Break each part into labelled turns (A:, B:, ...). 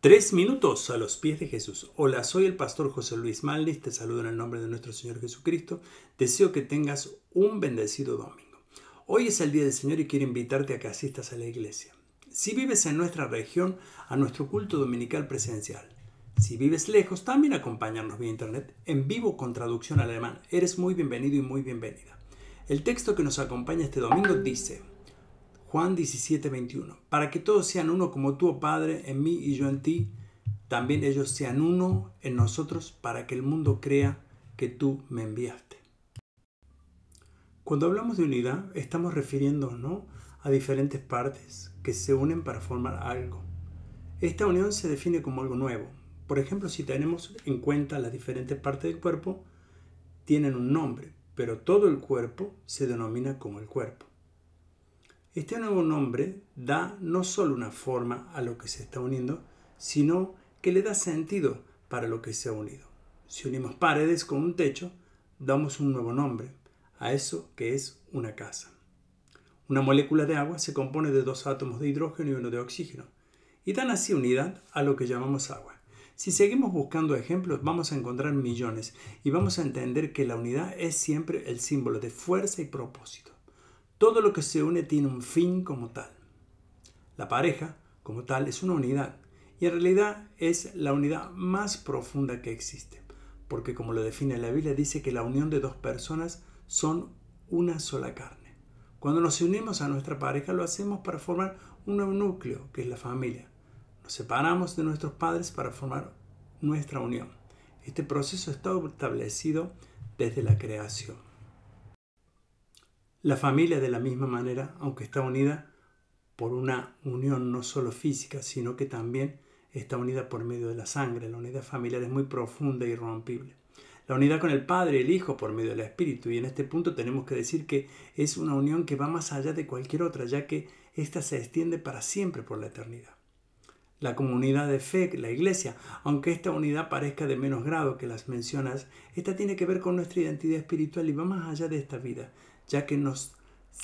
A: Tres minutos a los pies de Jesús. Hola, soy el pastor José Luis Malnis, te saludo en el nombre de nuestro Señor Jesucristo. Deseo que tengas un bendecido domingo. Hoy es el Día del Señor y quiero invitarte a que asistas a la iglesia. Si vives en nuestra región, a nuestro culto dominical presencial. Si vives lejos, también acompáñanos vía internet en vivo con traducción al alemán. Eres muy bienvenido y muy bienvenida. El texto que nos acompaña este domingo dice, Juan 17, 21. Para que todos sean uno como tú, oh Padre, en mí y yo en ti, también ellos sean uno en nosotros para que el mundo crea que tú me enviaste. Cuando hablamos de unidad, estamos refiriéndonos a diferentes partes que se unen para formar algo. Esta unión se define como algo nuevo. Por ejemplo, si tenemos en cuenta las diferentes partes del cuerpo, tienen un nombre, pero todo el cuerpo se denomina como el cuerpo. Este nuevo nombre da no solo una forma a lo que se está uniendo, sino que le da sentido para lo que se ha unido. Si unimos paredes con un techo, damos un nuevo nombre a eso que es una casa. Una molécula de agua se compone de dos átomos de hidrógeno y uno de oxígeno, y dan así unidad a lo que llamamos agua. Si seguimos buscando ejemplos, vamos a encontrar millones y vamos a entender que la unidad es siempre el símbolo de fuerza y propósito. Todo lo que se une tiene un fin como tal. La pareja, como tal, es una unidad y en realidad es la unidad más profunda que existe, porque como lo define la Biblia, dice que la unión de dos personas son una sola carne. Cuando nos unimos a nuestra pareja lo hacemos para formar un nuevo núcleo, que es la familia. Nos separamos de nuestros padres para formar nuestra unión. Este proceso está establecido desde la creación. La familia de la misma manera, aunque está unida por una unión no solo física, sino que también está unida por medio de la sangre. La unidad familiar es muy profunda e irrompible. La unidad con el Padre y el Hijo por medio del Espíritu. Y en este punto tenemos que decir que es una unión que va más allá de cualquier otra, ya que ésta se extiende para siempre por la eternidad. La comunidad de fe, la iglesia, aunque esta unidad parezca de menos grado que las mencionas, esta tiene que ver con nuestra identidad espiritual y va más allá de esta vida, ya que nos,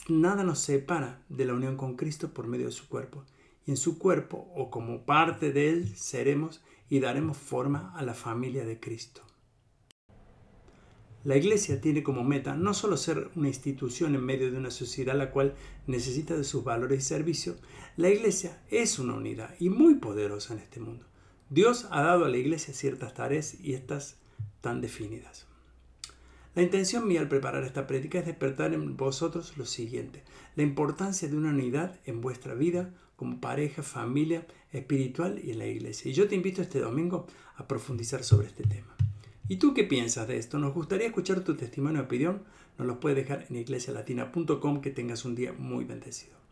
A: nada nos separa de la unión con Cristo por medio de su cuerpo. Y en su cuerpo, o como parte de él, seremos y daremos forma a la familia de Cristo. La Iglesia tiene como meta no solo ser una institución en medio de una sociedad la cual necesita de sus valores y servicios, la Iglesia es una unidad y muy poderosa en este mundo. Dios ha dado a la Iglesia ciertas tareas y estas tan definidas. La intención mía al preparar esta prédica es despertar en vosotros lo siguiente, la importancia de una unidad en vuestra vida como pareja, familia, espiritual y en la iglesia. Y yo te invito este domingo a profundizar sobre este tema. ¿Y tú qué piensas de esto? Nos gustaría escuchar tu testimonio o opinión. Nos lo puedes dejar en iglesialatina.com. Que tengas un día muy bendecido.